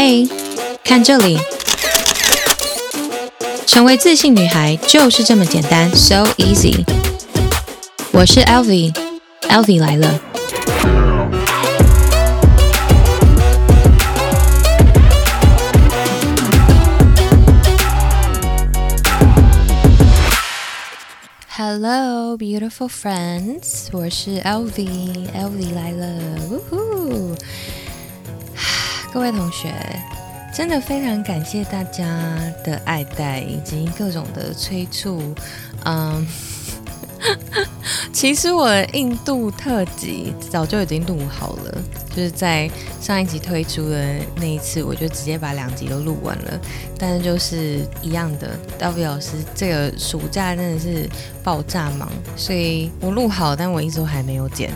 嘿，看这里，成为自信女孩就是这么简单，so easy。我是 Elvie，Elvie 来了。Hello, beautiful friends，我是 Elvie，Elvie 来了，呜呼！ 各位同学，真的非常感谢大家的爱戴以及各种的催促。嗯，其实我印度特辑早就已经录好了，就是在上一集推出的那一次，我就直接把两集都录完了。但是就是一样的，W 老师这个暑假真的是爆炸忙，所以我录好，但我一直都还没有剪。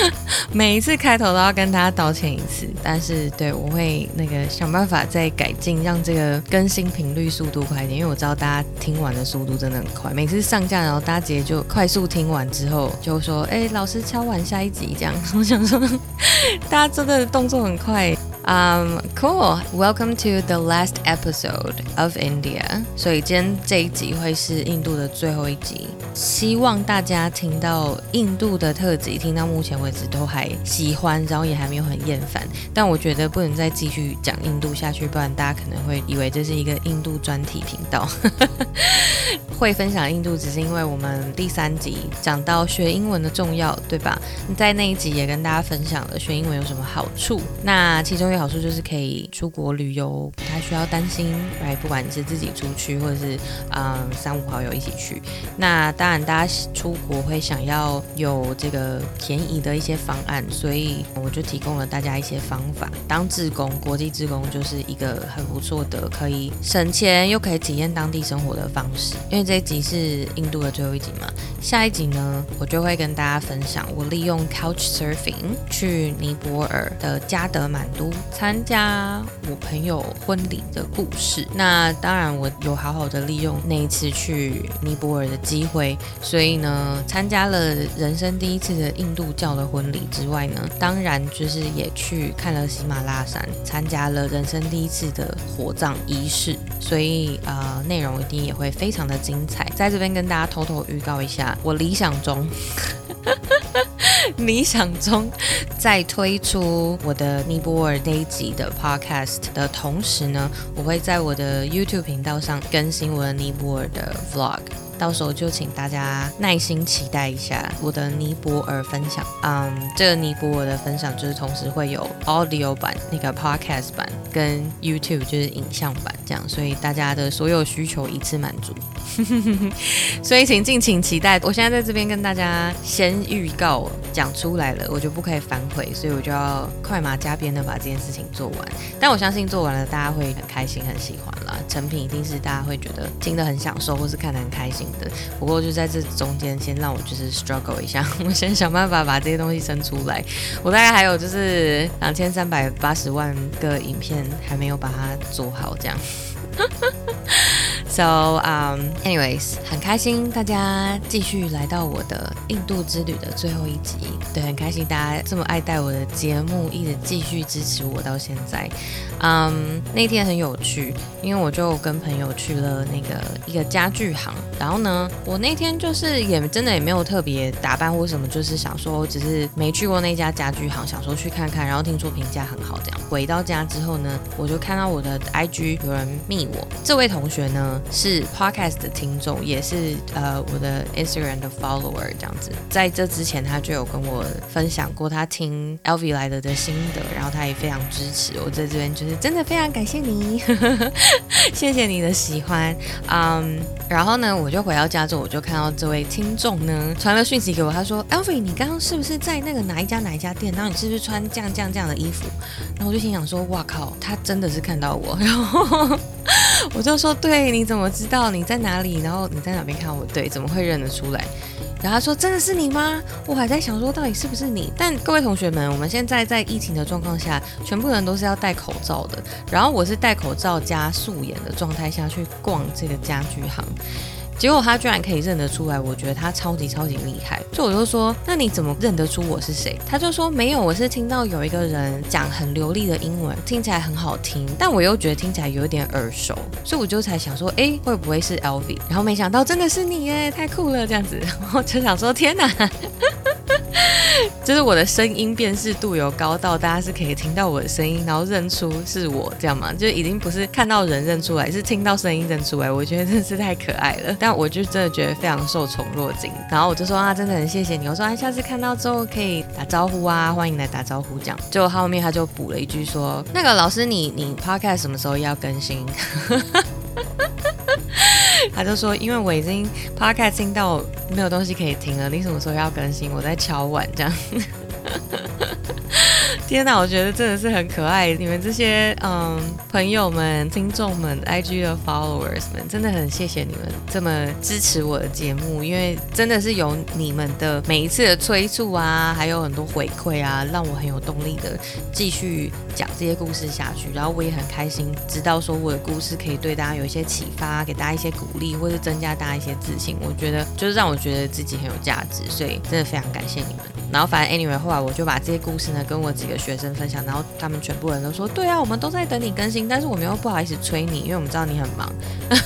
每一次开头都要跟大家道歉一次，但是对，我会那个想办法再改进，让这个更新频率速度快一点，因为我知道大家听完的速度真的很快。每次上架然后大家直接就快速听完之后就说：“哎，老师敲完下一集这样。”我想说，大家真的动作很快。Um, cool. Welcome to the last episode of India. 所以今天这一集会是印度的最后一集。希望大家听到印度的特辑，听到目前为止都还喜欢，然后也还没有很厌烦。但我觉得不能再继续讲印度下去，不然大家可能会以为这是一个印度专题频道。会分享印度，只是因为我们第三集讲到学英文的重要，对吧？在那一集也跟大家分享了学英文有什么好处。那其中好处就是可以出国旅游，不太需要担心，哎不管你是自己出去，或者是嗯三五好友一起去。那当然，大家出国会想要有这个便宜的一些方案，所以我就提供了大家一些方法。当志工，国际志工就是一个很不错的，可以省钱又可以体验当地生活的方式。因为这一集是印度的最后一集嘛，下一集呢，我就会跟大家分享我利用 Couch Surfing 去尼泊尔的加德满都。参加我朋友婚礼的故事。那当然，我有好好的利用那一次去尼泊尔的机会，所以呢，参加了人生第一次的印度教的婚礼之外呢，当然就是也去看了喜马拉雅山，参加了人生第一次的火葬仪式。所以呃，内容一定也会非常的精彩。在这边跟大家偷偷预告一下，我理想中。哈哈理想中，在推出我的尼泊尔那一集的 podcast 的同时呢，我会在我的 YouTube 频道上更新我的尼泊尔的 vlog。到时候就请大家耐心期待一下我的尼泊尔分享。嗯，这个尼泊尔的分享就是同时会有 audio 版、那个 podcast 版跟 YouTube 就是影像版这样，所以大家的所有需求一次满足。所以请敬请期待。我现在在这边跟大家先预告讲出来了，我就不可以反悔，所以我就要快马加鞭的把这件事情做完。但我相信做完了大家会很开心、很喜欢啦，成品一定是大家会觉得听得很享受，或是看得很开心。不过就在这中间，先让我就是 struggle 一下，我先想办法把这些东西生出来。我大概还有就是两千三百八十万个影片还没有把它做好，这样。So, um, anyways，很开心大家继续来到我的印度之旅的最后一集。对，很开心大家这么爱戴我的节目，一直继续支持我到现在。嗯、那天很有趣，因为我就跟朋友去了那个一个家具行。然后呢，我那天就是也真的也没有特别打扮或什么，就是想说，只是没去过那家家具行，想说去看看。然后听说评价很好，这样。回到家之后呢，我就看到我的 IG 有人密我，这位同学呢。是 Podcast 的听众，也是呃我的 Instagram 的 follower 这样子。在这之前，他就有跟我分享过他听 Elvi 来了的心得，然后他也非常支持我。在这边就是真的非常感谢你，谢谢你的喜欢。嗯、然后呢，我就回到家之后，我就看到这位听众呢传了讯息给我，他说 Elvi，你刚刚是不是在那个哪一家哪一家店？然后你是不是穿这样这样这样的衣服？”然后我就心想说：“哇靠，他真的是看到我。”然后。我就说，对，你怎么知道你在哪里？然后你在哪边看我？对，怎么会认得出来？然后他说，真的是你吗？我还在想说，到底是不是你？但各位同学们，我们现在在疫情的状况下，全部人都是要戴口罩的。然后我是戴口罩加素颜的状态下去逛这个家具行。结果他居然可以认得出来，我觉得他超级超级厉害。就我就说，那你怎么认得出我是谁？他就说没有，我是听到有一个人讲很流利的英文，听起来很好听，但我又觉得听起来有点耳熟，所以我就才想说，哎，会不会是 Elvi？然后没想到真的是你耶，太酷了这样子，然后就想说，天哪！就是我的声音辨识度有高到大家是可以听到我的声音，然后认出是我这样嘛？就已经不是看到人认出来，是听到声音认出来。我觉得真是太可爱了，但我就真的觉得非常受宠若惊。然后我就说啊，真的很谢谢你。我说啊，下次看到之后可以打招呼啊，欢迎来打招呼这样。就后面他就补了一句说，那个老师你你 podcast 什么时候要更新？他就说，因为我已经 podcast 听到没有东西可以听了，你什么时候要更新？我在敲碗这样。天哪，我觉得真的是很可爱。你们这些嗯朋友们、听众们、IG 的 followers 们，真的很谢谢你们这么支持我的节目，因为真的是有你们的每一次的催促啊，还有很多回馈啊，让我很有动力的继续讲这些故事下去。然后我也很开心，知道说我的故事可以对大家有一些启发，给大家一些鼓励，或是增加大家一些自信。我觉得就是让我觉得自己很有价值，所以真的非常感谢你们。然后反正 anyway 后来我就把这些故事呢跟我几个学生分享，然后他们全部人都说，对啊，我们都在等你更新，但是我们又不好意思催你，因为我们知道你很忙。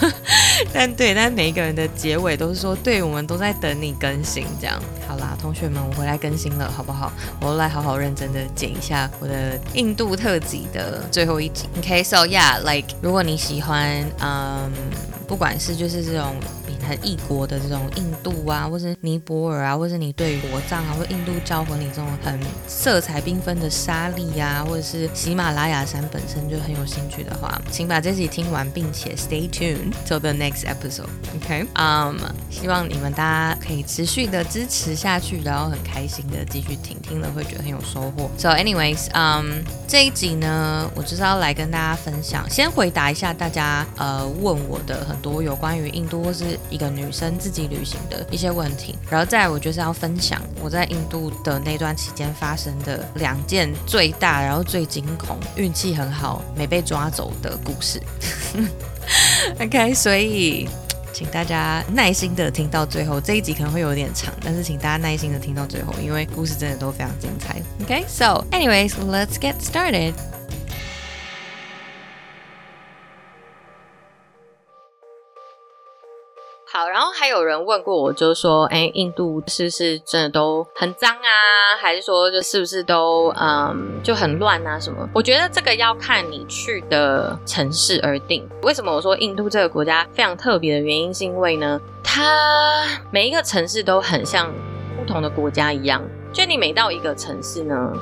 但对，但每一个人的结尾都是说，对，我们都在等你更新，这样。好啦，同学们，我回来更新了，好不好？我来好好认真的剪一下我的印度特辑的最后一集。OK，so yeah，like 如果你喜欢，嗯，不管是就是这种。很异国的这种印度啊，或是尼泊尔啊，或是你对于火葬啊，或印度教婚礼这种很色彩缤纷的沙礫啊，或者是喜马拉雅山本身就很有兴趣的话，请把这集听完，并且 stay tuned till the next episode。OK，嗯，希望你们大家可以持续的支持下去，然后很开心的继续听，听了会觉得很有收获。So anyways，嗯，这一集呢，我就是要来跟大家分享，先回答一下大家呃问我的很多有关于印度或是一个女生自己旅行的一些问题，然后再来，我就是要分享我在印度的那段期间发生的两件最大，然后最惊恐、运气很好没被抓走的故事。OK，所以请大家耐心的听到最后，这一集可能会有点长，但是请大家耐心的听到最后，因为故事真的都非常精彩。OK，so anyways，let's get started。好，然后还有人问过我，就是说，哎，印度是不是真的都很脏啊？还是说，就是不是都嗯就很乱啊？什么？我觉得这个要看你去的城市而定。为什么我说印度这个国家非常特别的原因，是因为呢，它每一个城市都很像不同的国家一样。就你每到一个城市呢，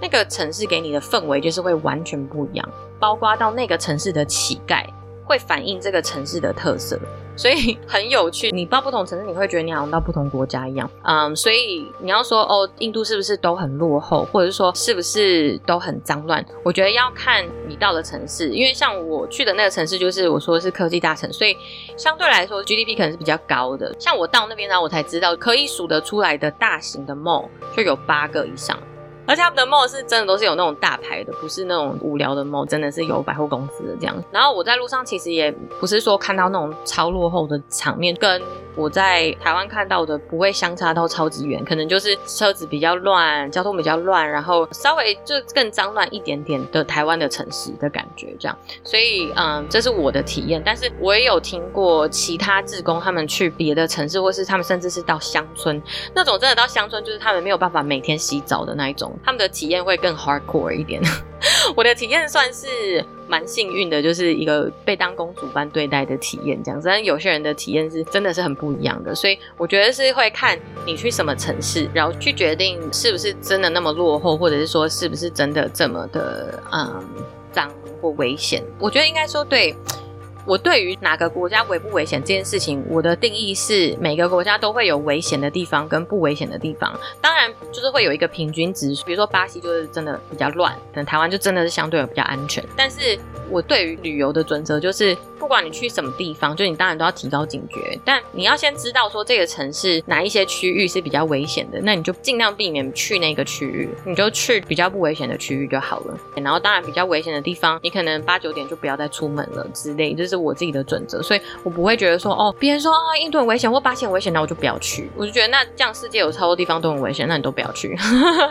那个城市给你的氛围就是会完全不一样，包括到那个城市的乞丐。会反映这个城市的特色，所以 很有趣。你到不同城市，你会觉得你好像到不同国家一样。嗯，所以你要说哦，印度是不是都很落后，或者是说是不是都很脏乱？我觉得要看你到的城市，因为像我去的那个城市，就是我说的是科技大城，所以相对来说 GDP 可能是比较高的。像我到那边呢，我才知道可以数得出来的大型的 mall 就有八个以上。而且他们的 mall 是真的都是有那种大牌的，不是那种无聊的 mall，真的是有百货公司的这样。然后我在路上其实也不是说看到那种超落后的场面，跟我在台湾看到的不会相差到超级远，可能就是车子比较乱，交通比较乱，然后稍微就更脏乱一点点的台湾的城市的感觉这样。所以嗯，这是我的体验。但是我也有听过其他志工他们去别的城市，或是他们甚至是到乡村那种，真的到乡村就是他们没有办法每天洗澡的那一种。他们的体验会更 hardcore 一点。我的体验算是蛮幸运的，就是一个被当公主般对待的体验，这样子。但有些人的体验是真的是很不一样的，所以我觉得是会看你去什么城市，然后去决定是不是真的那么落后，或者是说是不是真的这么的嗯脏或危险。我觉得应该说对。我对于哪个国家危不危险这件事情，我的定义是每个国家都会有危险的地方跟不危险的地方，当然就是会有一个平均值。比如说巴西就是真的比较乱，可能台湾就真的是相对比较安全。但是我对于旅游的准则就是，不管你去什么地方，就你当然都要提高警觉，但你要先知道说这个城市哪一些区域是比较危险的，那你就尽量避免去那个区域，你就去比较不危险的区域就好了。然后当然比较危险的地方，你可能八九点就不要再出门了之类，就是是我自己的准则，所以我不会觉得说哦，别人说啊印度很危险或巴西很危险，那我就不要去。我就觉得那这样世界有超多地方都很危险，那你都不要去。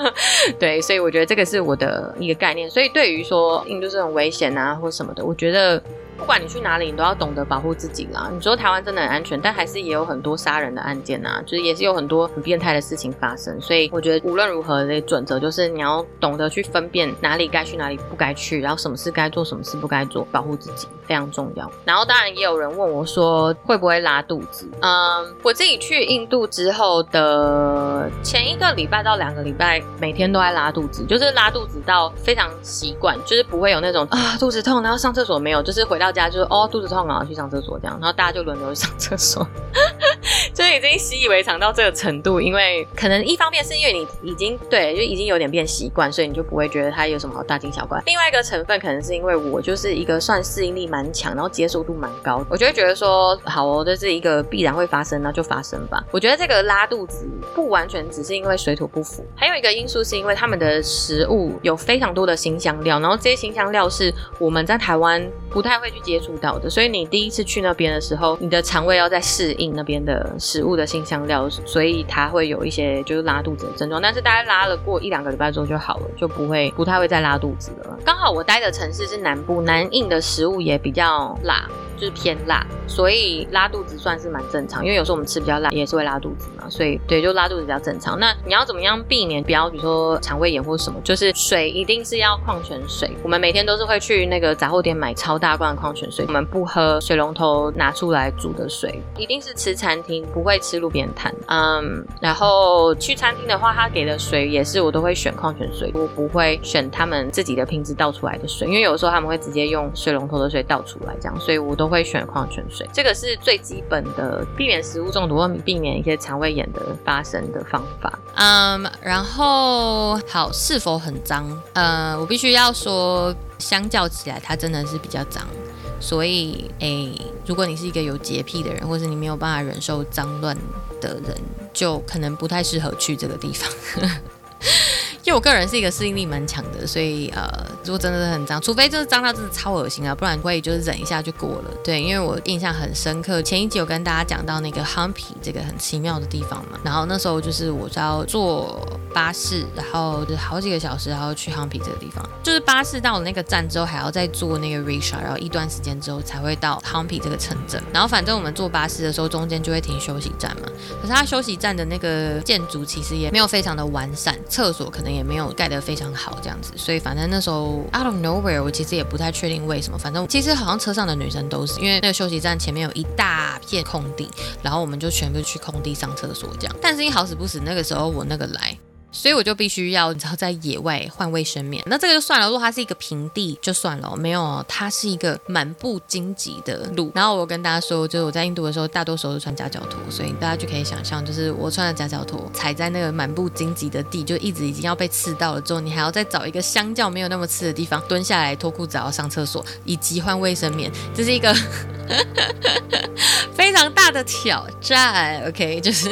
对，所以我觉得这个是我的一个概念。所以对于说印度是很危险啊或什么的，我觉得。不管你去哪里，你都要懂得保护自己啦。你说台湾真的很安全，但还是也有很多杀人的案件啊，就是也是有很多很变态的事情发生。所以我觉得无论如何的准则就是你要懂得去分辨哪里该去，哪里不该去，然后什么事该做，什么事不该做，保护自己非常重要。然后当然也有人问我说会不会拉肚子？嗯，我自己去印度之后的前一个礼拜到两个礼拜，每天都在拉肚子，就是拉肚子到非常习惯，就是不会有那种啊肚子痛然后上厕所没有，就是回到。家就是哦，肚子痛啊，去上厕所这样，然后大家就轮流上厕所，就已经习以为常到这个程度。因为可能一方面是因为你已经对，就已经有点变习惯，所以你就不会觉得它有什么好大惊小怪。另外一个成分可能是因为我就是一个算适应力蛮强，然后接受度蛮高，我就会觉得说好哦，这是一个必然会发生，那就发生吧。我觉得这个拉肚子不完全只是因为水土不服，还有一个因素是因为他们的食物有非常多的新香料，然后这些新香料是我们在台湾不太会去。接触到的，所以你第一次去那边的时候，你的肠胃要在适应那边的食物的新香料，所以它会有一些就是拉肚子的症状。但是大概拉了过一两个礼拜之后就好了，就不会不太会再拉肚子了。刚好我待的城市是南部，南印的食物也比较辣。是偏辣，所以拉肚子算是蛮正常。因为有时候我们吃比较辣，也是会拉肚子嘛，所以对，就拉肚子比较正常。那你要怎么样避免不要，比如说肠胃炎或什么？就是水一定是要矿泉水。我们每天都是会去那个杂货店买超大罐的矿泉水，我们不喝水龙头拿出来煮的水，一定是吃餐厅，不会吃路边摊。嗯，然后去餐厅的话，他给的水也是我都会选矿泉水，我不会选他们自己的瓶子倒出来的水，因为有时候他们会直接用水龙头的水倒出来，这样，所以我都。会选矿泉水，这个是最基本的避免食物中毒或避免一些肠胃炎的发生的方法。嗯，然后好，是否很脏？呃，我必须要说，相较起来，它真的是比较脏。所以，诶，如果你是一个有洁癖的人，或是你没有办法忍受脏乱的人，就可能不太适合去这个地方。因为我个人是一个适应力蛮强的，所以呃，如果真的是很脏，除非就是脏到真的超恶心啊，不然会就是忍一下就过了。对，因为我印象很深刻，前一集有跟大家讲到那个 Humpy 这个很奇妙的地方嘛，然后那时候就是我是要坐巴士，然后就好几个小时，然后去 Humpy 这个地方，就是巴士到了那个站之后，还要再坐那个 Risha，然后一段时间之后才会到 Humpy 这个城镇。然后反正我们坐巴士的时候，中间就会停休息站嘛，可是它休息站的那个建筑其实也没有非常的完善，厕所可能。也也没有盖得非常好，这样子，所以反正那时候 out of nowhere，我其实也不太确定为什么。反正其实好像车上的女生都是，因为那个休息站前面有一大片空地，然后我们就全部去空地上厕所这样。但是因好死不死，那个时候我那个来。所以我就必须要，你知道，在野外换卫生棉。那这个就算了，如果它是一个平地就算了，没有，它是一个满布荆棘的路。然后我跟大家说，就是我在印度的时候，大多数都穿夹脚拖，所以大家就可以想象，就是我穿的夹脚拖踩在那个满布荆棘的地，就一直已经要被刺到了之后，你还要再找一个相较没有那么刺的地方蹲下来脱裤子，然后上厕所以及换卫生棉，这是一个。非常大的挑战，OK，就是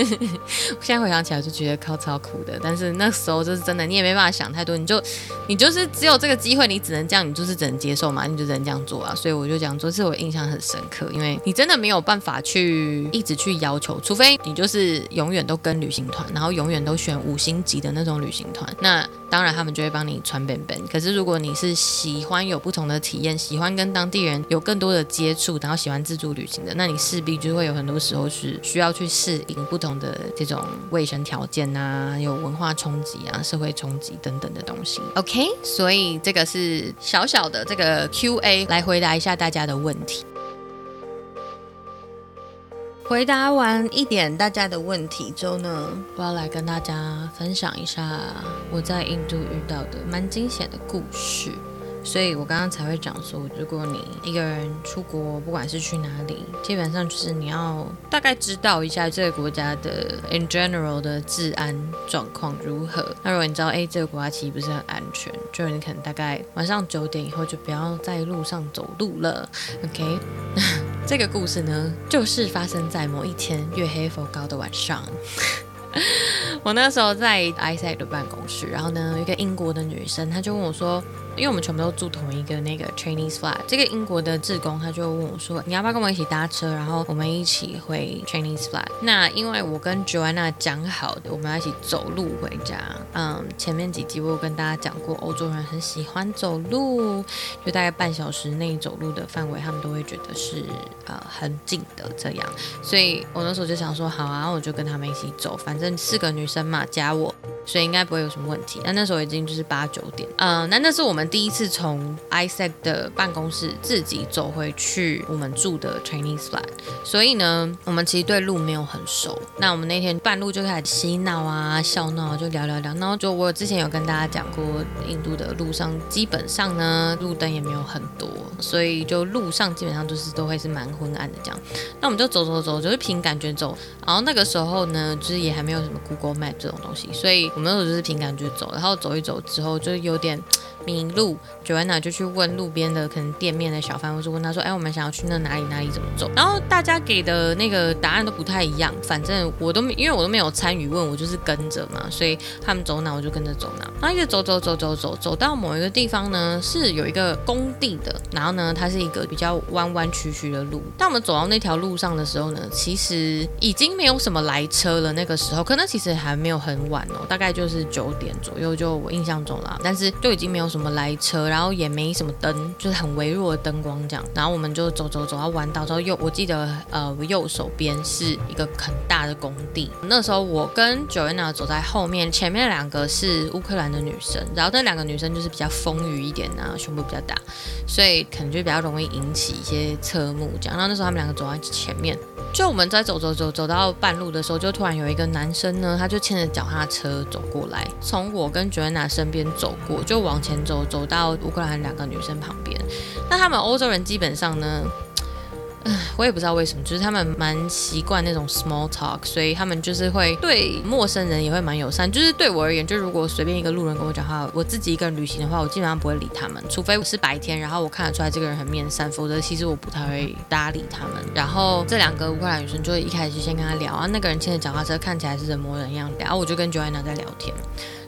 现在回想起来就觉得靠超苦的，但是那时候就是真的，你也没办法想太多，你就你就是只有这个机会，你只能这样，你就是只能接受嘛，你就只能这样做啊。所以我就讲这，是我印象很深刻，因为你真的没有办法去一直去要求，除非你就是永远都跟旅行团，然后永远都选五星级的那种旅行团，那当然他们就会帮你穿便便。可是如果你是喜欢有不同的体验，喜欢跟当地人有更多的接触，然后喜欢自助旅行的，那你势必就会有很多时候是需要去适应不同的这种卫生条件啊，有文化冲击啊，社会冲击等等的东西。OK，所以这个是小小的这个 QA 来回答一下大家的问题。回答完一点大家的问题之后呢，我要来跟大家分享一下我在印度遇到的蛮惊险的故事。所以我刚刚才会讲说，如果你一个人出国，不管是去哪里，基本上就是你要大概知道一下这个国家的 in general 的治安状况如何。那如果你知道，哎，这个国家其实不是很安全，就你可能大概晚上九点以后就不要在路上走路了。OK，这个故事呢，就是发生在某一天月黑风高的晚上。我那时候在 ISEC 的办公室，然后呢，一个英国的女生，她就问我说。因为我们全部都住同一个那个 Chinese flat，这个英国的志工他就问我说：“你要不要跟我一起搭车，然后我们一起回 Chinese flat？” 那因为我跟 Joanna 讲好的，我们要一起走路回家。嗯，前面几集我有跟大家讲过，欧洲人很喜欢走路，就大概半小时内走路的范围，他们都会觉得是呃很近的这样。所以我那时候就想说，好啊，我就跟他们一起走，反正四个女生嘛，加我，所以应该不会有什么问题。那那时候已经就是八九点，嗯，那那是我们。第一次从 ISEC 的办公室自己走回去我们住的 Chinese flat，所以呢，我们其实对路没有很熟。那我们那天半路就开始嬉闹啊、笑闹，就聊聊聊。然后就我之前有跟大家讲过，印度的路上基本上呢，路灯也没有很多，所以就路上基本上就是都会是蛮昏暗的这样。那我们就走走走，就是凭感觉走。然后那个时候呢，就是也还没有什么 Google Map 这种东西，所以我们那时候就是凭感觉走。然后走一走之后，就有点。迷路，Joanna 就去问路边的可能店面的小贩，或是问他说：“哎，我们想要去那哪里哪里怎么走？”然后大家给的那个答案都不太一样，反正我都，因为我都没有参与问，我就是跟着嘛，所以他们走哪我就跟着走哪。然后一直走走走走走走到某一个地方呢，是有一个工地的，然后呢，它是一个比较弯弯曲曲的路。当我们走到那条路上的时候呢，其实已经没有什么来车了。那个时候可能其实还没有很晚哦，大概就是九点左右，就我印象中啦，但是就已经没有什么。什么来车，然后也没什么灯，就是很微弱的灯光这样。然后我们就走走走到弯道之后，右我记得呃右手边是一个很大的工地。那时候我跟 Joanna 走在后面，前面两个是乌克兰的女生，然后那两个女生就是比较丰腴一点啊，胸部比较大，所以可能就比较容易引起一些侧目这样。然后那时候他们两个走在前面。就我们在走走走走到半路的时候，就突然有一个男生呢，他就牵着脚踏车走过来，从我跟 Joanna 身边走过，就往前走，走到乌克兰两个女生旁边。那他们欧洲人基本上呢，唉，我也不知道为什么，就是他们蛮习惯那种 small talk，所以他们就是会对陌生人也会蛮友善。就是对我而言，就如果随便一个路人跟我讲话，我自己一个人旅行的话，我基本上不会理他们，除非我是白天，然后我看得出来这个人很面善，否则其实我不太会搭理他们。然后这两个乌克兰女生就一开始就先跟他聊啊，那个人牵着脚踏车看起来是人模人样的，然后我就跟 Joanna 在聊天。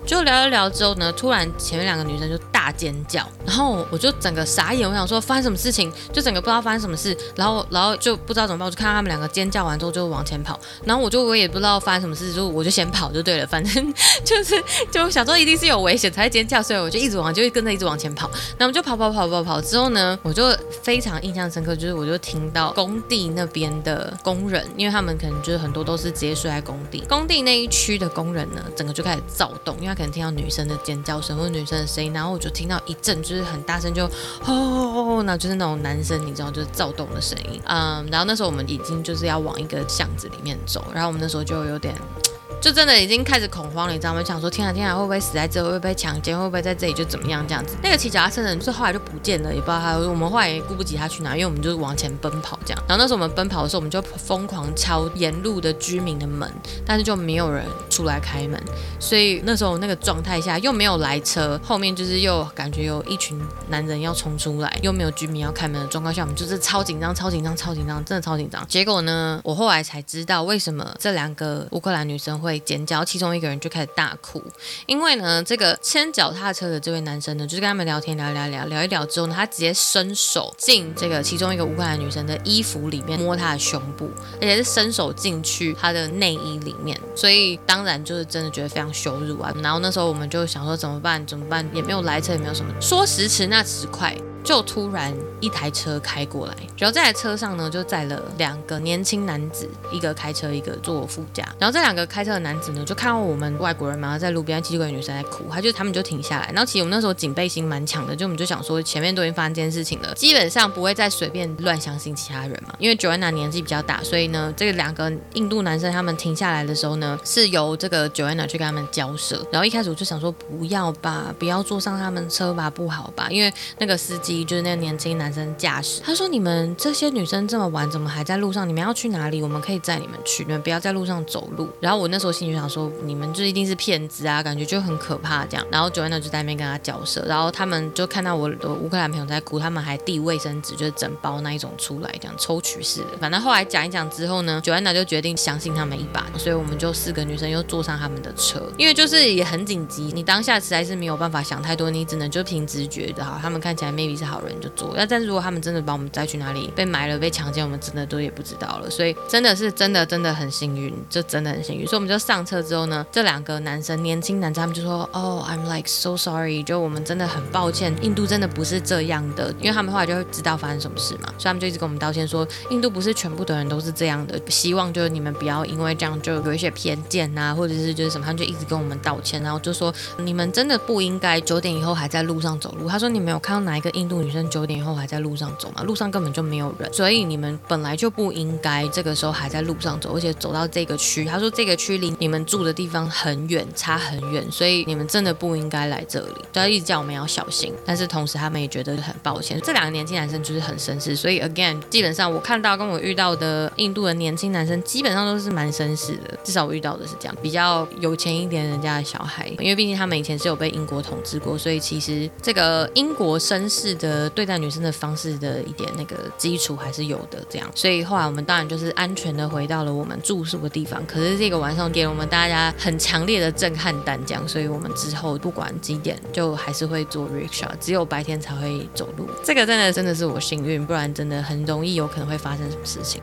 就聊一聊之后呢，突然前面两个女生就大尖叫，然后我就整个傻眼，我想说发生什么事情，就整个不知道发生什么事，然后然后就不知道怎么办，我就看到他们两个尖叫完之后就往前跑，然后我就我也不知道发生什么事，就我就先跑就对了，反正就是就想说一定是有危险才尖叫，所以我就一直往就跟着一直往前跑，那我们就跑跑跑跑跑之后呢，我就非常印象深刻，就是我就听到工地那边的工人，因为他们可能就是很多都是直接睡在工地，工地那一区的工人呢，整个就开始躁动，因为。他可能听到女生的尖叫声或者女生的声音，然后我就听到一阵就是很大声，就哦，那就是那种男生你知道就是躁动的声音，嗯，然后那时候我们已经就是要往一个巷子里面走，然后我们那时候就有点。就真的已经开始恐慌了，你知道吗？想说天啊天啊，会不会死在这？会不会被强奸？会不会在这里就怎么样这样子？那个骑脚踏车的人是后来就不见了，也不知道他。我们后来也顾不及他去哪，因为我们就是往前奔跑这样。然后那时候我们奔跑的时候，我们就疯狂敲沿路的居民的门，但是就没有人出来开门。所以那时候那个状态下又没有来车，后面就是又感觉有一群男人要冲出来，又没有居民要开门的状况下，我们就是超紧张、超紧张、超紧张，真的超紧张。结果呢，我后来才知道为什么这两个乌克兰女生会。尖叫，其中一个人就开始大哭，因为呢，这个牵脚踏车的这位男生呢，就是跟他们聊天聊聊聊聊一聊之后呢，他直接伸手进这个其中一个乌克兰女生的衣服里面摸她的胸部，而且是伸手进去她的内衣里面，所以当然就是真的觉得非常羞辱啊。然然后那时候我们就想说怎么办？怎么办？也没有来车，也没有什么。说时迟那时快。就突然一台车开过来，然后这台车上呢就载了两个年轻男子，一个开车，一个坐副驾。然后这两个开车的男子呢，就看到我们外国人嘛，在路边七个女生在哭，他就他们就停下来。然后其实我们那时候警备心蛮强的，就我们就想说前面都已经发生这件事情了，基本上不会再随便乱相信其他人嘛。因为 Joanna 年纪比较大，所以呢，这两个印度男生他们停下来的时候呢，是由这个 Joanna 去跟他们交涉。然后一开始我就想说不要吧，不要坐上他们车吧，不好吧？因为那个司机就是那个年轻男生驾驶，他说你们这些女生这么晚怎么还在路上？你们要去哪里？我们可以载你们去，你们不要在路上走路。然后我那时候心里想说，你们就一定是骗子啊，感觉就很可怕这样。然后 Joanna 就在那边跟他交涉，然后他们就看到我的乌克兰朋友在哭，他们还递卫生纸，就是整包那一种出来，这样抽取式的。反正后来讲一讲之后呢，Joanna 就决定相信他们一把，所以我们就四个女生又坐上他们的车，因为就是也很紧急，你当下实在是没有办法想太多，你只能就凭直觉的哈，他们看起来 maybe 是好人就做。那但是如果他们真的把我们载去哪里被埋了、被强奸，我们真的都也不知道了。所以真的是真的真的很幸运，就真的很幸运。所以我们就上车之后呢，这两个男生年轻男生他们就说：“哦，I'm like so sorry，就我们真的很抱歉，印度真的不是这样的。”因为他们后来就会知道发生什么事嘛，所以他们就一直跟我们道歉说，印度不是全部的人都是这样的，希望就是你们不要因为这样就有一些偏见啊，或者是就是什么，他们就一直跟我们道歉，然后就说你们真的不应该九点以后还在路上走路。他说：“你没有看到哪一个印度女生九点以后还在路上走嘛？路上根本就没有人，所以你们本来就不应该这个时候还在路上走，而且走到这个区。”他说：“这个区离你们住的地方很远，差很远，所以你们真的不应该来这里。”就一直叫我们要小心，但是同时他们也觉得很抱歉。这两个年轻男生就是很绅士，所以 again，基本上我看到跟我遇到的印度的年轻男生基本上都是蛮绅士的，至少我遇到的是这样，比较有钱一点人家的小孩，因为毕竟他们以前是有被英国统治过，所以其实这个英国绅士的对待女生的方式的一点那个基础还是有的。这样，所以后来我们当然就是安全的回到了我们住宿的地方。可是这个晚上给了我们大家很强烈的震撼弹，这样，所以我们之后不管几点就还是会坐 rickshaw，只有白天才会走路。这个真的真的是我幸运，不然真的很容易有可能会发生什么事情。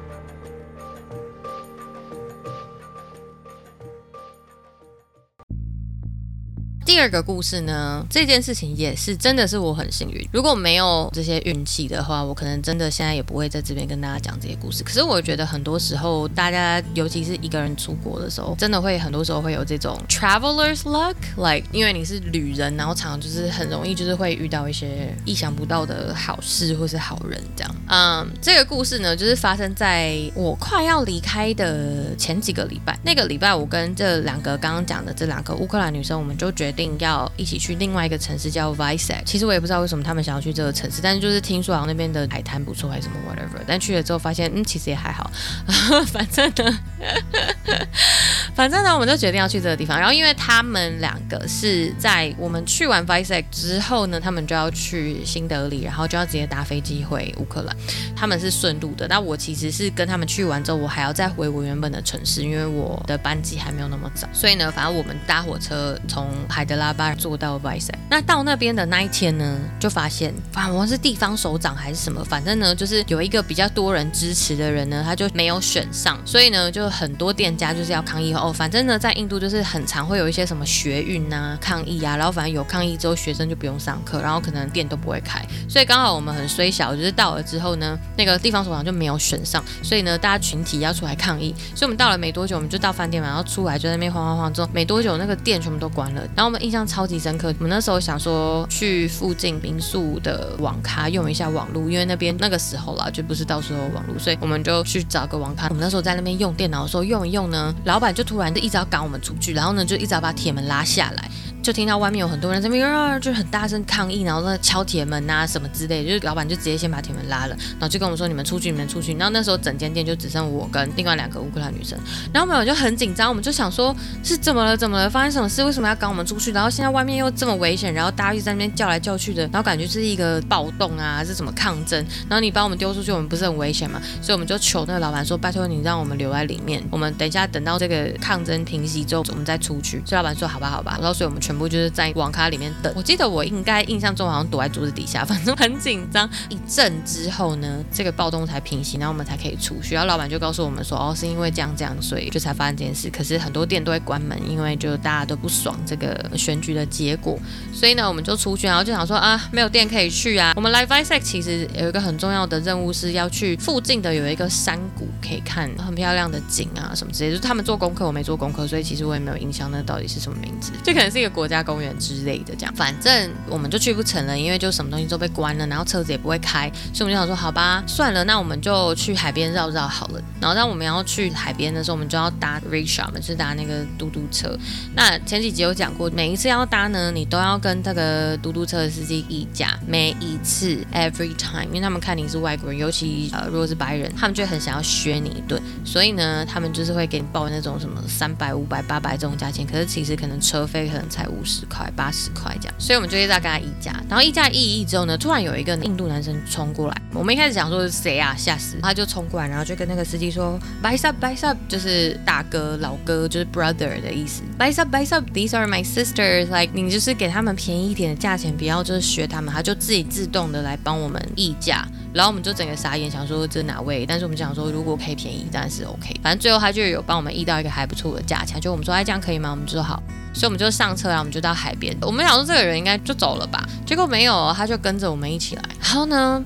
第二个故事呢，这件事情也是真的是我很幸运。如果没有这些运气的话，我可能真的现在也不会在这边跟大家讲这些故事。可是我觉得很多时候，大家尤其是一个人出国的时候，真的会很多时候会有这种 traveler's luck，like 因为你是旅人，然后常常就是很容易就是会遇到一些意想不到的好事或是好人这样。嗯，这个故事呢，就是发生在我快要离开的前几个礼拜。那个礼拜，我跟这两个刚刚讲的这两个乌克兰女生，我们就决定。要一起去另外一个城市叫 Vizag，其实我也不知道为什么他们想要去这个城市，但是就是听说好像那边的海滩不错还是什么 whatever，但去了之后发现，嗯，其实也还好，反正呢，反正呢，我们就决定要去这个地方。然后因为他们两个是在我们去完 Vizag 之后呢，他们就要去新德里，然后就要直接搭飞机回乌克兰。他们是顺路的，那我其实是跟他们去完之后，我还要再回我原本的城市，因为我的班机还没有那么早，所以呢，反正我们搭火车从海德拉巴做到 vice 那到那边的那一天呢，就发现，反正是地方首长还是什么，反正呢，就是有一个比较多人支持的人呢，他就没有选上，所以呢，就很多店家就是要抗议哦。反正呢，在印度就是很常会有一些什么学运啊、抗议啊，然后反正有抗议之后，学生就不用上课，然后可能店都不会开，所以刚好我们很衰小，就是到了之后呢，那个地方首长就没有选上，所以呢，大家群体要出来抗议，所以我们到了没多久，我们就到饭店嘛，然后出来就在那边晃晃晃，之后没多久那个店全部都关了，然后我们印象超级深刻。我们那时候想说去附近民宿的网咖用一下网络，因为那边那个时候啦，就不是到时候网络，所以我们就去找个网咖。我们那时候在那边用电脑的时候用一用呢，老板就突然就一直要赶我们出去，然后呢就一直要把铁门拉下来。就听到外面有很多人在那边，就很大声抗议，然后在敲铁门啊什么之类，就是老板就直接先把铁门拉了，然后就跟我们说，你们出去，你们出去。然后那时候整间店就只剩我跟另外两个乌克兰女生，然后我们就很紧张，我们就想说是怎么了，怎么了，发生什么事？为什么要赶我们出去？然后现在外面又这么危险，然后大家一直在那边叫来叫去的，然后感觉是一个暴动啊，是什么抗争？然后你把我们丢出去，我们不是很危险吗？所以我们就求那个老板说，拜托你让我们留在里面，我们等一下等到这个抗争平息之后，我们再出去。所以老板说好吧，好吧。然后所以我们全部。就是在网咖里面等。我记得我应该印象中好像躲在桌子底下，反正很紧张。一阵之后呢，这个暴动才平息，然后我们才可以出去。然后老板就告诉我们说，哦，是因为这样这样，所以就才发生这件事。可是很多店都会关门，因为就大家都不爽这个选举的结果。所以呢，我们就出去，然后就想说啊，没有店可以去啊。我们来 Visex 其实有一个很重要的任务是要去附近的有一个山谷可以看很漂亮的景啊什么之类的。就是他们做功课，我没做功课，所以其实我也没有印象那到底是什么名字。这可能是一个国家公园之类的这样。反正我们就去不成了，因为就什么东西都被关了，然后车子也不会开，所以我们就想说好吧，算了，那我们就去海边绕绕好了。然后当我们要去海边的时候，我们就要搭 rickshaw，我们是搭那个嘟嘟车。那前几集有讲过，每一次要搭呢，你都要跟这个嘟嘟车的司机议价，每一次 every time，因为他们看你是外国人，尤其呃如果是白人，他们就很想要削你一顿，所以呢，他们就是会给你报那种什么三百、五百、八百这种价钱，可是其实可能车费可能才五十块、八十块这样，所以我们就一直在跟他议价。然后议价议议之后呢，突然有一个印度男生冲过来，我们一开始想说是谁啊，吓死，他就冲过来，然后就跟那个司机说，Bhai Sahab，Bhai Sahab，就是大哥、老哥，就是 brother 的意思，Bhai Sahab，Bhai Sahab，these are my sisters，like 你就是给他们便宜一点的价钱，不要就是学他们，他就自己自动的来帮我们议价，然后我们就整个傻眼，想说这哪位？但是我们想说如果可以便宜，当然是 OK，反正最后他就有帮我们议到一个还不错的价钱，就我们说哎这样可以吗？我们就说好，所以我们就上车，然后我们就到海边，我们想说这个人应该就走了吧，结果没有，他就跟着我们一起来，然后呢？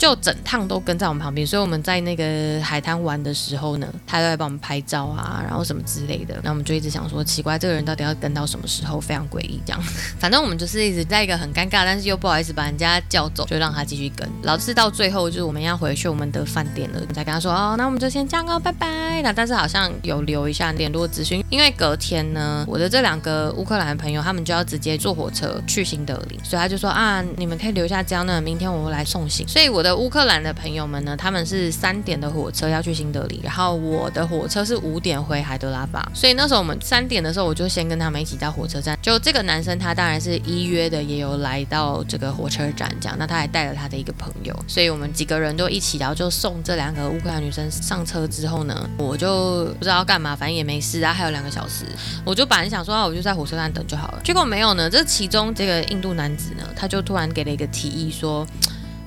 就整趟都跟在我们旁边，所以我们在那个海滩玩的时候呢，他都在帮我们拍照啊，然后什么之类的。那我们就一直想说，奇怪，这个人到底要跟到什么时候？非常诡异，这样。反正我们就是一直在一个很尴尬，但是又不好意思把人家叫走，就让他继续跟。老是到最后，就是我们要回去我们的饭店了，才跟他说哦，那我们就先这样哦，拜拜。那但是好像有留一下联络资讯，因为隔天呢，我的这两个乌克兰的朋友他们就要直接坐火车去新德里，所以他就说啊，你们可以留下这样呢，明天我会来送行。所以我的。乌克兰的朋友们呢，他们是三点的火车要去新德里，然后我的火车是五点回海德拉巴，所以那时候我们三点的时候，我就先跟他们一起到火车站。就这个男生，他当然是依约的，也有来到这个火车站，这样。那他还带了他的一个朋友，所以我们几个人都一起，然后就送这两个乌克兰女生上车之后呢，我就不知道干嘛，反正也没事啊，还有两个小时，我就本来想说啊，我就在火车站等就好了。结果没有呢，这其中这个印度男子呢，他就突然给了一个提议说。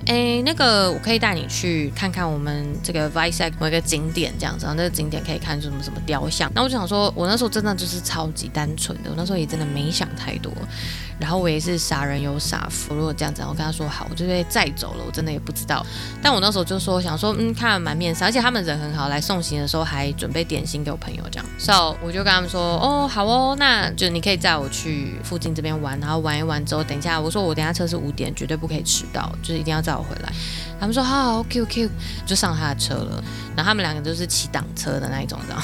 哎，那个我可以带你去看看我们这个 Vizag 某一个景点这样子，然后那个景点可以看什么什么雕像。那我就想说，我那时候真的就是超级单纯的，我那时候也真的没想太多。然后我也是傻人有傻福，如果这样子，我跟他说好，我就会载走了。我真的也不知道，但我那时候就说想说，嗯，看满面纱，而且他们人很好，来送行的时候还准备点心给我朋友这样。So 我就跟他们说，哦，好哦，那就你可以载我去附近这边玩，然后玩一玩之后，等一下我说我等下车是五点，绝对不可以迟到，就是一定要载我回来。他们说好好，OK OK，就上他的车了。然后他们两个就是骑挡车的那一种，这样。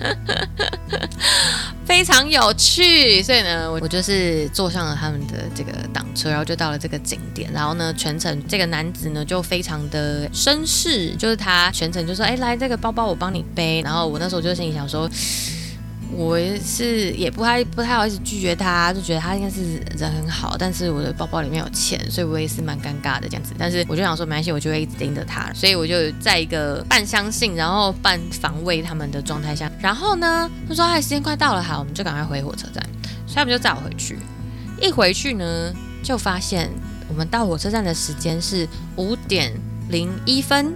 非常有趣，所以呢，我我就是坐上了他们的这个挡车，然后就到了这个景点。然后呢，全程这个男子呢就非常的绅士，就是他全程就说：“哎，来这个包包我帮你背。”然后我那时候就心里想说。我是也不太不太好意思拒绝他，就觉得他应该是人很好，但是我的包包里面有钱，所以我也是蛮尴尬的这样子。但是我就想说没关系，我就会一直盯着他，所以我就在一个半相信，然后半防卫他们的状态下。然后呢，他说哎，时间快到了，好，我们就赶快回火车站。所以他们就载我回去。一回去呢，就发现我们到火车站的时间是五点零一分，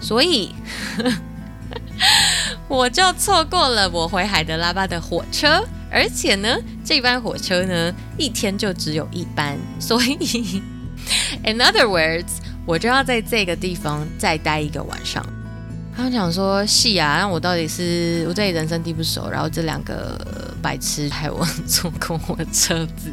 所以。我就错过了我回海德拉巴的火车，而且呢，这班火车呢一天就只有一班，所以，in other words，我就要在这个地方再待一个晚上。他们讲说，是啊，那我到底是我这里人生地不熟，然后这两个白痴害我错过我的车子。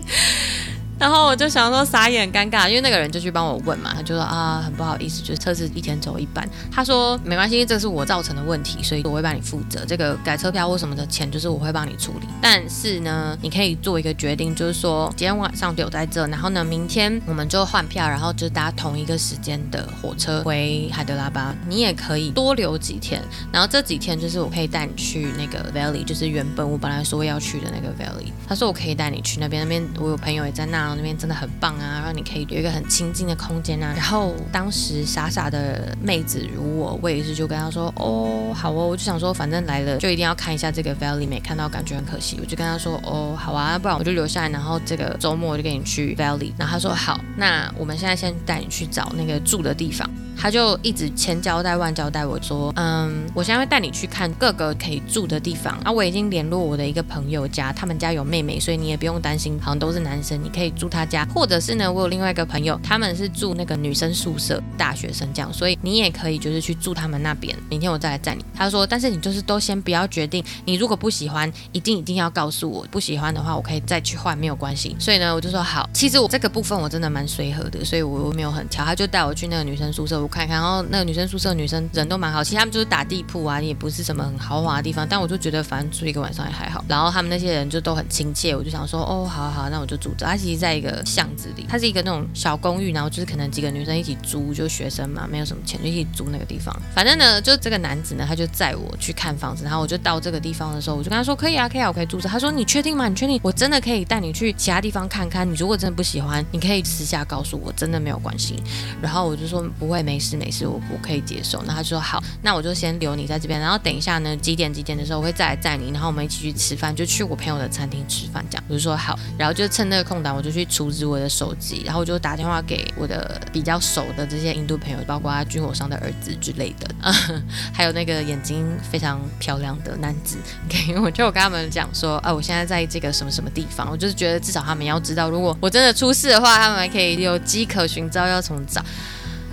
然后我就想说傻眼尴尬，因为那个人就去帮我问嘛，他就说啊，很不好意思，就是车子一天走一班。他说没关系，因为这是我造成的问题，所以我会帮你负责这个改车票或什么的钱，就是我会帮你处理。但是呢，你可以做一个决定，就是说今天晚上留在这，然后呢，明天我们就换票，然后就搭同一个时间的火车回海德拉巴。你也可以多留几天，然后这几天就是我可以带你去那个 Valley，就是原本我本来说要去的那个 Valley。他说我可以带你去那边，那边我有朋友也在那。那边真的很棒啊，然后你可以有一个很清静的空间啊。然后当时傻傻的妹子如我，我也是就跟她说，哦，好哦，我就想说反正来了就一定要看一下这个 Valley，没看到感觉很可惜，我就跟她说，哦，好啊，不然我就留下来，然后这个周末我就跟你去 Valley。然后她说好，那我们现在先带你去找那个住的地方。他就一直千交代万交代我说，嗯，我现在会带你去看各个可以住的地方啊。我已经联络我的一个朋友家，他们家有妹妹，所以你也不用担心，好像都是男生，你可以住他家。或者是呢，我有另外一个朋友，他们是住那个女生宿舍，大学生这样，所以你也可以就是去住他们那边。明天我再来载你。他说，但是你就是都先不要决定，你如果不喜欢，一定一定要告诉我。不喜欢的话，我可以再去换，没有关系。所以呢，我就说好。其实我这个部分我真的蛮随和的，所以我没有很挑。他就带我去那个女生宿舍。看看，然后那个女生宿舍女生人都蛮好，其实他们就是打地铺啊，也不是什么很豪华的地方，但我就觉得反正住一个晚上也还好。然后他们那些人就都很亲切，我就想说，哦，好好，那我就住着。它其实在一个巷子里，它是一个那种小公寓，然后就是可能几个女生一起租，就学生嘛，没有什么钱就一起租那个地方。反正呢，就这个男子呢，他就载我去看房子，然后我就到这个地方的时候，我就跟他说，可以啊，可以啊，我可以住着。他说，你确定吗？你确定？我真的可以带你去其他地方看看。你如果真的不喜欢，你可以私下告诉我，真的没有关系。然后我就说，不会，没没事没事，我我。可以接受，那他就说好，那我就先留你在这边，然后等一下呢，几点几点的时候我会再来载你，然后我们一起去吃饭，就去我朋友的餐厅吃饭，这样我就说好，然后就趁那个空档，我就去处置我的手机，然后我就打电话给我的比较熟的这些印度朋友，包括他军火商的儿子之类的，啊，还有那个眼睛非常漂亮的男子，OK，我就跟他们讲说，啊，我现在在这个什么什么地方，我就是觉得至少他们要知道，如果我真的出事的话，他们可以有迹可循，知道要从找。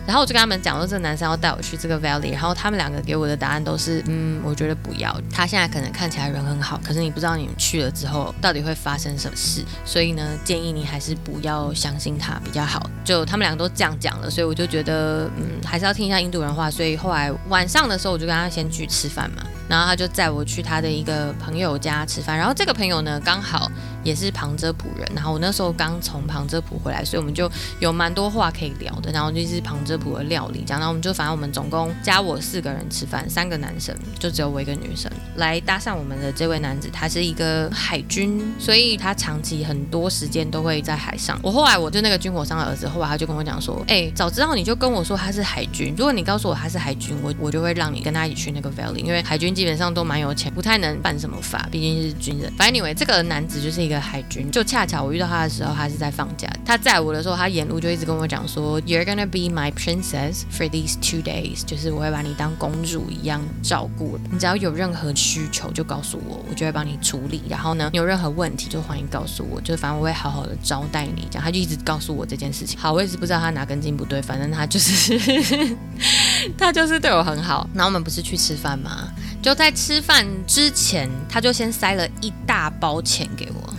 然后我就跟他们讲说，这个男生要带我去这个 valley，然后他们两个给我的答案都是，嗯，我觉得不要。他现在可能看起来人很好，可是你不知道你们去了之后到底会发生什么事，所以呢，建议你还是不要相信他比较好。就他们两个都这样讲了，所以我就觉得，嗯，还是要听一下印度人话。所以后来晚上的时候，我就跟他先去吃饭嘛，然后他就载我去他的一个朋友家吃饭，然后这个朋友呢，刚好。也是旁遮普人，然后我那时候刚从旁遮普回来，所以我们就有蛮多话可以聊的。然后就是旁遮普的料理，讲到，我们就反正我们总共加我四个人吃饭，三个男生，就只有我一个女生来搭讪我们的这位男子，他是一个海军，所以他长期很多时间都会在海上。我后来我就那个军火商的儿子，后来他就跟我讲说，哎，早知道你就跟我说他是海军，如果你告诉我他是海军，我我就会让你跟他一起去那个 valley，因为海军基本上都蛮有钱，不太能办什么法，毕竟是军人。反正以为这个男子就是一个。海军就恰巧我遇到他的时候，他是在放假。他载我的时候，他沿路就一直跟我讲说：“You're gonna be my princess for these two days，就是我会把你当公主一样照顾。你只要有任何需求就告诉我，我就会帮你处理。然后呢，你有任何问题就欢迎告诉我，就反正我会好好的招待你。这样他就一直告诉我这件事情。好，我一直不知道他哪根筋不对，反正他就是 他就是对我很好。然后我们不是去吃饭吗？就在吃饭之前，他就先塞了一大包钱给我。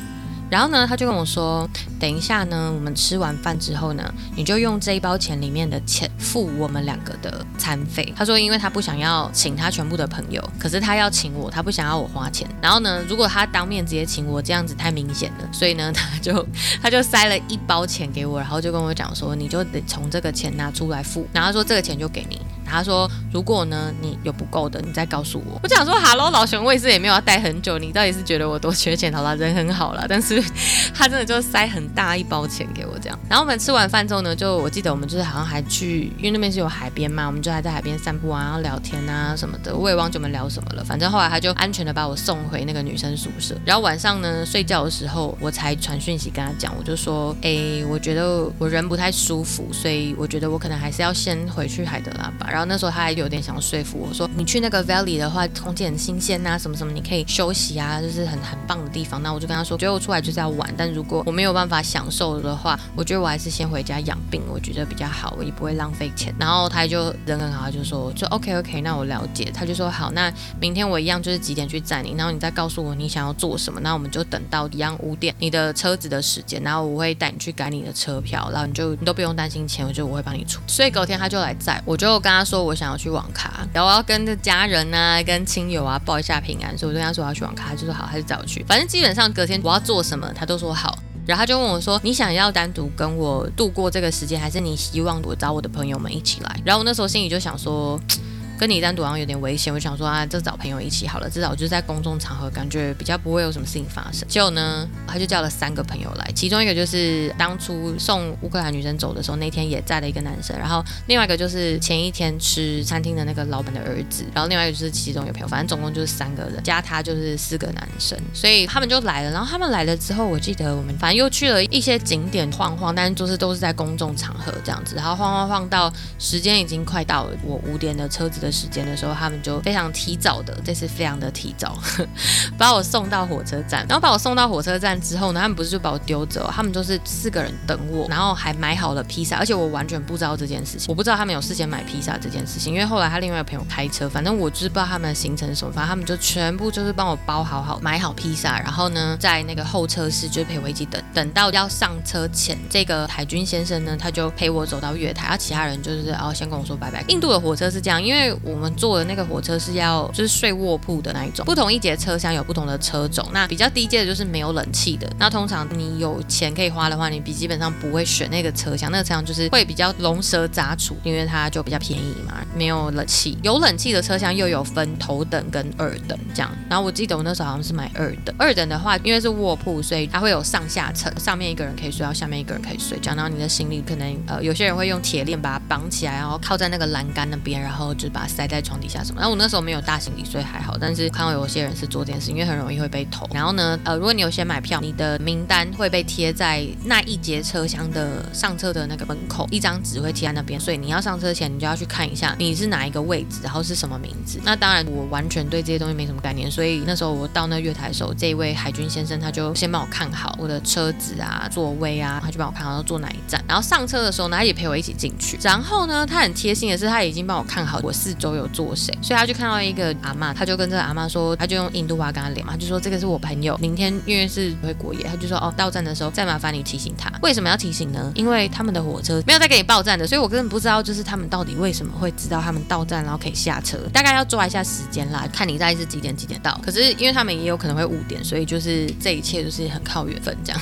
然后呢，他就跟我说，等一下呢，我们吃完饭之后呢，你就用这一包钱里面的钱付我们两个的餐费。他说，因为他不想要请他全部的朋友，可是他要请我，他不想要我花钱。然后呢，如果他当面直接请我，这样子太明显了，所以呢，他就他就塞了一包钱给我，然后就跟我讲说，你就得从这个钱拿出来付。然后说这个钱就给你。他说：“如果呢，你有不够的，你再告诉我。”我想说：“哈喽，老熊，我也是也没有要待很久，你到底是觉得我多缺钱？好啦，人很好啦，但是 他真的就塞很大一包钱给我这样。然后我们吃完饭之后呢，就我记得我们就是好像还去，因为那边是有海边嘛，我们就还在海边散步啊，然后聊天啊什么的。我也忘记我们聊什么了，反正后来他就安全的把我送回那个女生宿舍。然后晚上呢，睡觉的时候我才传讯息跟他讲，我就说：“哎，我觉得我人不太舒服，所以我觉得我可能还是要先回去海德拉吧。”然后那时候他还有点想说服我说，你去那个 Valley 的话，空气很新鲜呐，什么什么，你可以休息啊，就是很很棒的地方。那我就跟他说，觉得我出来就是要玩，但如果我没有办法享受的话，我觉得我还是先回家养病，我觉得比较好，我也不会浪费钱。然后他就人很好，就说，就 OK OK，那我了解。他就说好，那明天我一样就是几点去载你，然后你再告诉我你想要做什么，那我们就等到一样五点你的车子的时间，然后我会带你去改你的车票，然后你就你都不用担心钱，我就我会帮你出。所以隔天他就来载，我就跟他说我想。要去网咖，然后我要跟着家人啊、跟亲友啊报一下平安，所以我就跟他说我要去网咖，他就说好，他就载我去。反正基本上隔天我要做什么，他都说好。然后他就问我说：“你想要单独跟我度过这个时间，还是你希望我找我的朋友们一起来？”然后我那时候心里就想说。跟你单独好像有点危险，我想说啊，就找朋友一起好了，至少就是在公众场合，感觉比较不会有什么事情发生。结果呢，他就叫了三个朋友来，其中一个就是当初送乌克兰女生走的时候，那天也在的一个男生，然后另外一个就是前一天吃餐厅的那个老板的儿子，然后另外一个就是其中一个朋友，反正总共就是三个人，加他就是四个男生，所以他们就来了。然后他们来了之后，我记得我们反正又去了一些景点晃晃，但是就是都是在公众场合这样子，然后晃晃晃到时间已经快到我五点的车子的时间的时候，他们就非常提早的，这次非常的提早，把我送到火车站。然后把我送到火车站之后呢，他们不是就把我丢走，他们就是四个人等我，然后还买好了披萨，而且我完全不知道这件事情，我不知道他们有事先买披萨这件事情，因为后来他另外朋友开车，反正我就是不知道他们的行程什么，反正他们就全部就是帮我包好好，买好披萨，然后呢，在那个候车室就陪我一起等，等到要上车前，这个海军先生呢，他就陪我走到月台，然后其他人就是哦先跟我说拜拜。印度的火车是这样，因为我们坐的那个火车是要就是睡卧铺的那一种，不同一节车厢有不同的车种，那比较低阶的就是没有冷气的，那通常你有钱可以花的话，你比基本上不会选那个车厢，那个车厢就是会比较龙蛇杂处，因为它就比较便宜嘛，没有冷气，有冷气的车厢又有分头等跟二等这样，然后我记得我那时候好像是买二等，二等的话因为是卧铺，所以它会有上下层，上面一个人可以睡，到下面一个人可以睡，这样，然后你的行李可能呃有些人会用铁链把它绑起来，然后靠在那个栏杆那边，然后就把塞在床底下什么，然后我那时候没有大行李，所以还好，但是看到有些人是做这件事，因为很容易会被偷，然后呢呃如果你有先买票，你的名单会被贴在那一节车厢的上车的那个门口，一张纸会贴在那边，所以你要上车前你就要去看一下你是哪一个位置，然后是什么名字。那当然我完全对这些东西没什么概念，所以那时候我到那月台的时候，这一位海军先生他就先帮我看好我的车子啊、座位啊，他就帮我看好要坐哪一站。然后上车的时候呢，他也陪我一起进去。然后呢，他很贴心的是，他已经帮我看好我四周有坐谁，所以他就看到一个阿嬷，他就跟这个阿嬷说，他就用印度话跟他连嘛，他就说这个是我朋友，明天因为是回国夜，他就说哦，到站的时候再麻烦你提醒他。为什么要提醒呢？因为他们的火车没有再给你报站的，所以我根本不知道，就是他们到底为什么会知道他们到站然后可以下车，大概要抓一下时间啦，看你大概是几点几点到。可是因为他们也有可能会误点，所以就是这一切就是很靠缘分这样。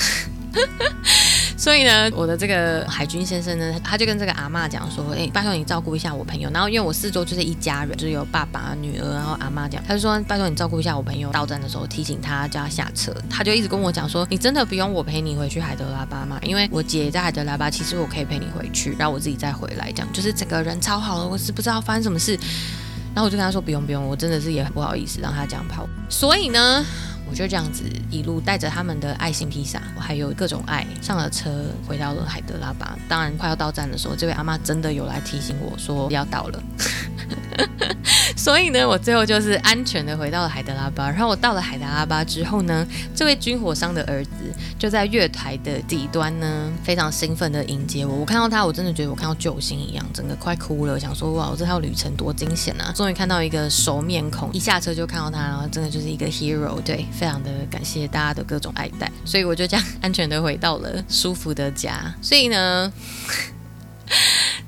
所以呢，我的这个海军先生呢，他就跟这个阿嬷讲说：“哎、拜托你照顾一下我朋友。”然后因为我四周就是一家人，就是有爸爸、女儿，然后阿嬷这样，他就说：“拜托你照顾一下我朋友，到站的时候提醒他叫他下车。”他就一直跟我讲说：“你真的不用我陪你回去海德拉巴吗？因为我姐在海德拉巴，其实我可以陪你回去，然后我自己再回来。这样就是整个人超好的，我是不知道发生什么事。”然后我就跟他说：“不用不用，我真的是也很不好意思让他这样跑。”所以呢。就这样子一路带着他们的爱心披萨，我还有各种爱，上了车，回到了海德拉巴。当然，快要到站的时候，这位阿妈真的有来提醒我说要到了。所以呢，我最后就是安全的回到了海德拉巴。然后我到了海德拉巴之后呢，这位军火商的儿子就在月台的底端呢，非常兴奋的迎接我。我看到他，我真的觉得我看到救星一样，整个快哭了，想说哇，我这趟旅程多惊险啊！终于看到一个熟面孔，一下车就看到他，然后真的就是一个 hero。对，非常的感谢大家的各种爱戴。所以我就这样安全的回到了舒服的家。所以呢。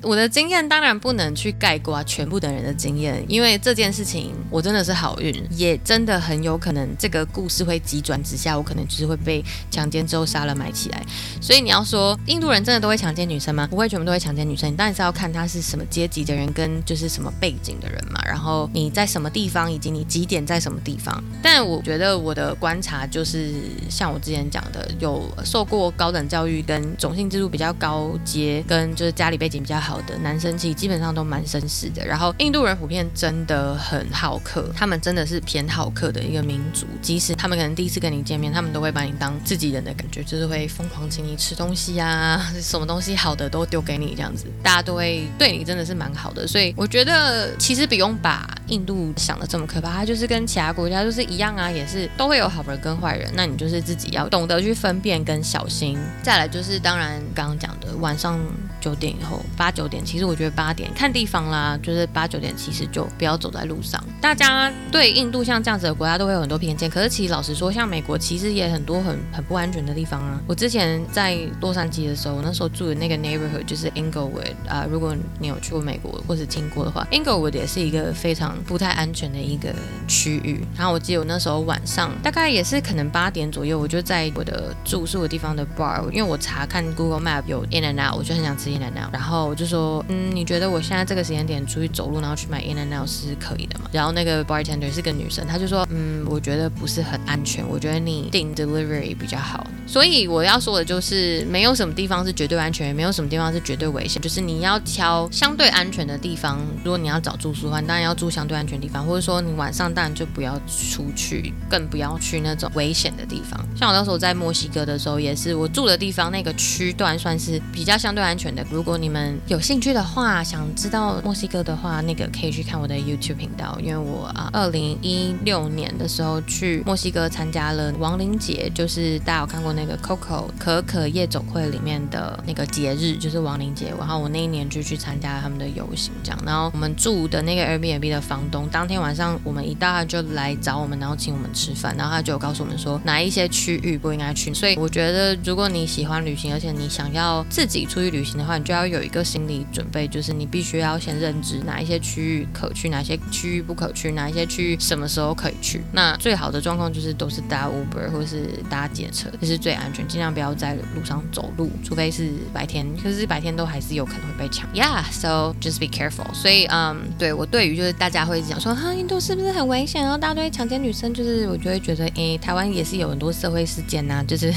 我的经验当然不能去概括全部的人的经验，因为这件事情我真的是好运，也真的很有可能这个故事会急转直下，我可能就是会被强奸之后杀了埋起来。所以你要说印度人真的都会强奸女生吗？不会全部都会强奸女生，你当然是要看他是什么阶级的人跟就是什么背景的人嘛，然后你在什么地方以及你几点在什么地方。但我觉得我的观察就是像我之前讲的，有受过高等教育跟种姓制度比较高阶，跟就是家里背景比较好。好的男生其实基本上都蛮绅士的，然后印度人普遍真的很好客，他们真的是偏好客的一个民族，即使他们可能第一次跟你见面，他们都会把你当自己人的感觉，就是会疯狂请你吃东西啊，什么东西好的都丢给你这样子，大家都会对你真的是蛮好的，所以我觉得其实不用把印度想的这么可怕，它就是跟其他国家就是一样啊，也是都会有好人跟坏人，那你就是自己要懂得去分辨跟小心。再来就是当然刚刚讲的晚上九点以后八。九点，其实我觉得八点看地方啦，就是八九点，其实就不要走在路上。大家对印度像这样子的国家都会有很多偏见，可是其实老实说，像美国其实也很多很很不安全的地方啊。我之前在洛杉矶的时候，我那时候住的那个 neighborhood 就是 Inglewood 啊、如果你有去过美国或是听过的话，Inglewood 也是一个非常不太安全的一个区域。然后我记得我那时候晚上大概也是可能八点左右，我就在我的住宿的地方的 bar，因为我查看 Google Map 有 In and Out，我就很想吃然后我就说，嗯，你觉得我现在这个时间点出去走路，然后去买 In and Out 是可以的吗？然后那个 bartender 是个女生，她就说，嗯，我觉得不是很安全，我觉得你订 delivery 比较好。所以我要说的就是，没有什么地方是绝对安全，也没有什么地方是绝对危险，就是你要挑相对安全的地方。如果你要找住宿的话，你当然要住相对安全的地方，或者说你晚上当然就不要出去，更不要去那种危险的地方。像我那时候在墨西哥的时候，也是我住的地方那个区段算是比较相对安全的。如果你们有兴趣的话，想知道墨西哥的话，那个可以去看我的 YouTube 频道，因为我啊，二零一六年的时候去墨西哥参加了亡灵节，就是大家有看过。那个 Coco 可可夜总会里面的那个节日就是亡灵节，然后我那一年就去参加了他们的游行，这样。然后我们住的那个 Airbnb 的房东，当天晚上我们一到他就来找我们，然后请我们吃饭，然后他就告诉我们说哪一些区域不应该去。所以我觉得，如果你喜欢旅行，而且你想要自己出去旅行的话，你就要有一个心理准备，就是你必须要先认知哪一些区域可去，哪些区域不可去，哪一些区域什么时候可以去。那最好的状况就是都是搭 Uber 或是搭捷车，这是。最安全，尽量不要在路上走路，除非是白天。可是白天都还是有可能会被抢。Yeah，so just be careful。所以，嗯，对我对于就是大家会讲说，哈，印度是不是很危险？然后大家都会抢劫女生，就是我就会觉得，诶，台湾也是有很多社会事件呐、啊，就是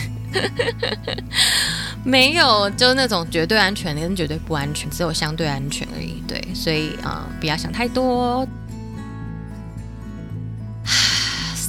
没有，就那种绝对安全跟绝对不安全，只有相对安全而已。对，所以啊、不要想太多。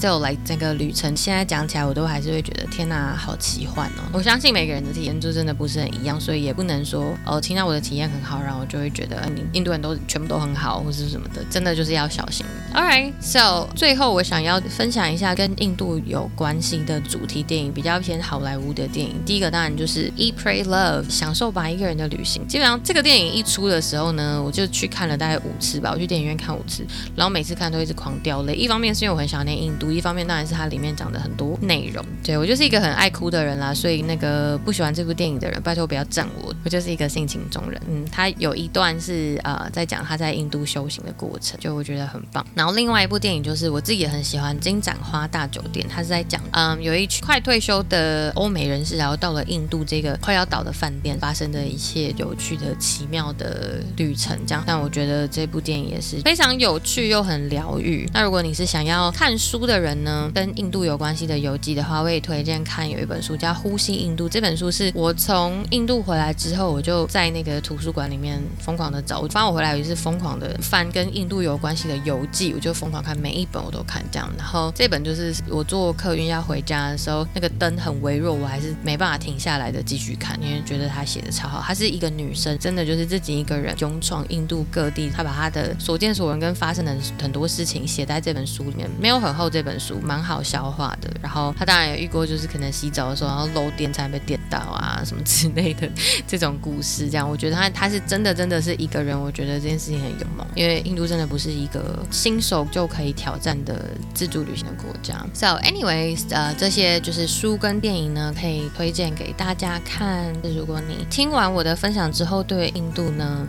就来这个旅程，现在讲起来，我都还是会觉得天哪，好奇幻哦！我相信每个人的体验就真的不是很一样，所以也不能说哦，听到我的体验很好，然后我就会觉得你印度人都全部都很好，或是什么的，真的就是要小心。All right，so 最后我想要分享一下跟印度有关系的主题电影，比较偏好莱坞的电影。第一个当然就是《Eat Pray Love》，享受吧，一个人的旅行。基本上这个电影一出的时候呢，我就去看了大概五次吧，我去电影院看五次，然后每次看都一直狂掉泪。一方面是因为我很想念印度。一方面当然是它里面讲的很多内容，对，我就是一个很爱哭的人啦，所以那个不喜欢这部电影的人，拜托不要赞我，我就是一个性情中人。嗯，他有一段是呃在讲他在印度修行的过程，就我觉得很棒。然后另外一部电影就是我自己也很喜欢《金盏花大酒店》，他是在讲嗯有一群快退休的欧美人士，然后到了印度这个快要倒的饭店发生的一切有趣的奇妙的旅程，这样。但我觉得这部电影也是非常有趣又很疗愈。那如果你是想要看书的人呢，跟印度有关系的游记的话，我也推荐看有一本书叫《呼吸印度》。这本书是我从印度回来之后，我就在那个图书馆里面疯狂的找。我发我回来也是疯狂的翻跟印度有关系的游记，我就疯狂看每一本我都看这样。然后这本就是我坐客运要回家的时候，那个灯很微弱，我还是没办法停下来的继续看，因为觉得他写的超好。她是一个女生，真的就是自己一个人勇闯印度各地，她把她的所见所闻跟发生的很多事情写在这本书里面，没有很厚这本书。蛮好消化的，然后他当然也遇过，就是可能洗澡的时候，然后漏电才被电到啊，什么之类的这种故事。这样，我觉得他他是真的真的是一个人，我觉得这件事情很勇猛，因为印度真的不是一个新手就可以挑战的自助旅行的国家。So anyways，呃，这些就是书跟电影呢，可以推荐给大家看。如果你听完我的分享之后，对印度呢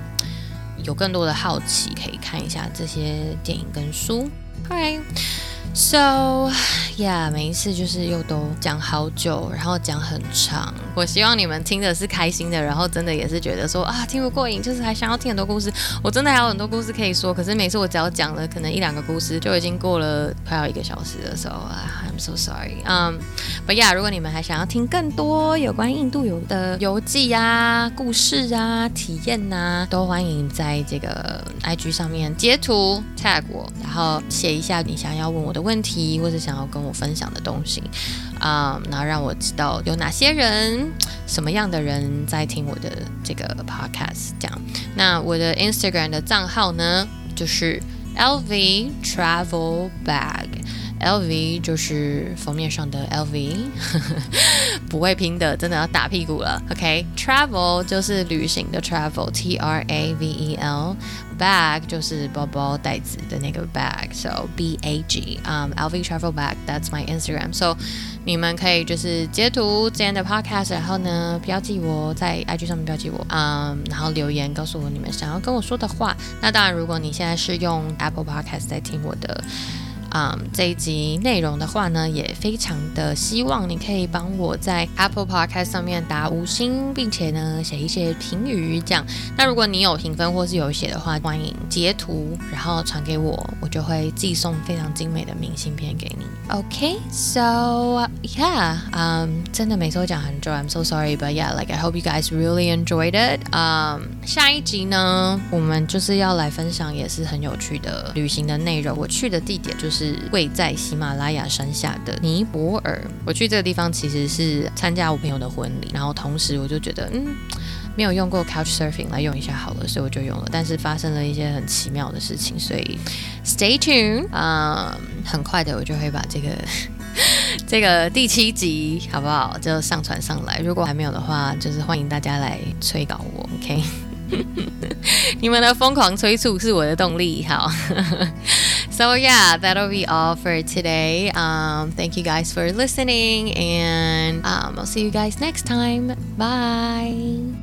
有更多的好奇，可以看一下这些电影跟书。Hi。So yeah，每一次就是又都讲好久，然后讲很长。我希望你们听的是开心的，然后真的也是觉得说啊听不过瘾，就是还想要听很多故事。我真的还有很多故事可以说，可是每次我只要讲了可能一两个故事，就已经过了快要一个小时的时候啊，I'm so sorry。嗯，But yeah，如果你们还想要听更多有关印度游的游记啊、故事啊、体验啊，都欢迎在这个 IG 上面截图 tag 我，然后写一下你想要问我的问题，或者想要跟我分享的东西，啊、然后让我知道有哪些人、什么样的人在听我的这个 podcast。这样，那我的 Instagram 的账号呢，就是 LV Travel Bag，LV 就是封面上的 LV，不会拼的，真的要打屁股了。OK，Travel、就是旅行的 Travel，T R A V E L。Bag 就是包包袋子的那个 bag，so B A G，嗯、um,，LV Travel Bag，that's my Instagram，so 你们可以就是截图今天的 podcast，然后呢标记我在 IG 上面标记我，嗯、um,，然后留言告诉我你们想要跟我说的话。那当然，如果你现在是用 Apple Podcast 在听我的。嗯这一集内容的话呢，也非常的希望你可以帮我在 Apple Podcast 上面打五星，并且呢写一些评语这样。那如果你有评分或是有写的话，欢迎截图然后传给我，我就会寄送非常精美的明信片给你。OK，so yeah，嗯、um,，真的每次都讲很久，I'm so sorry，but yeah，like I hope you guys really enjoyed it。嗯，下一集呢，我们就是要来分享也是很有趣的旅行的内容。我去的地点就是是位在喜马拉雅山下的尼泊尔。我去这个地方其实是参加我朋友的婚礼，然后同时我就觉得，嗯。没有用过 Couch Surfing 来用一下好了，所以我就用了。但是发生了一些很奇妙的事情，所以 Stay tuned，嗯，很快的我就会把这个这个第七集好不好就上传上来。如果还没有的话，就是欢迎大家来催稿我，OK？你们的疯狂催促是我的动力，好。So yeah, that'll be all for today. Um, thank you guys for listening, and um, I'll see you guys next time. Bye.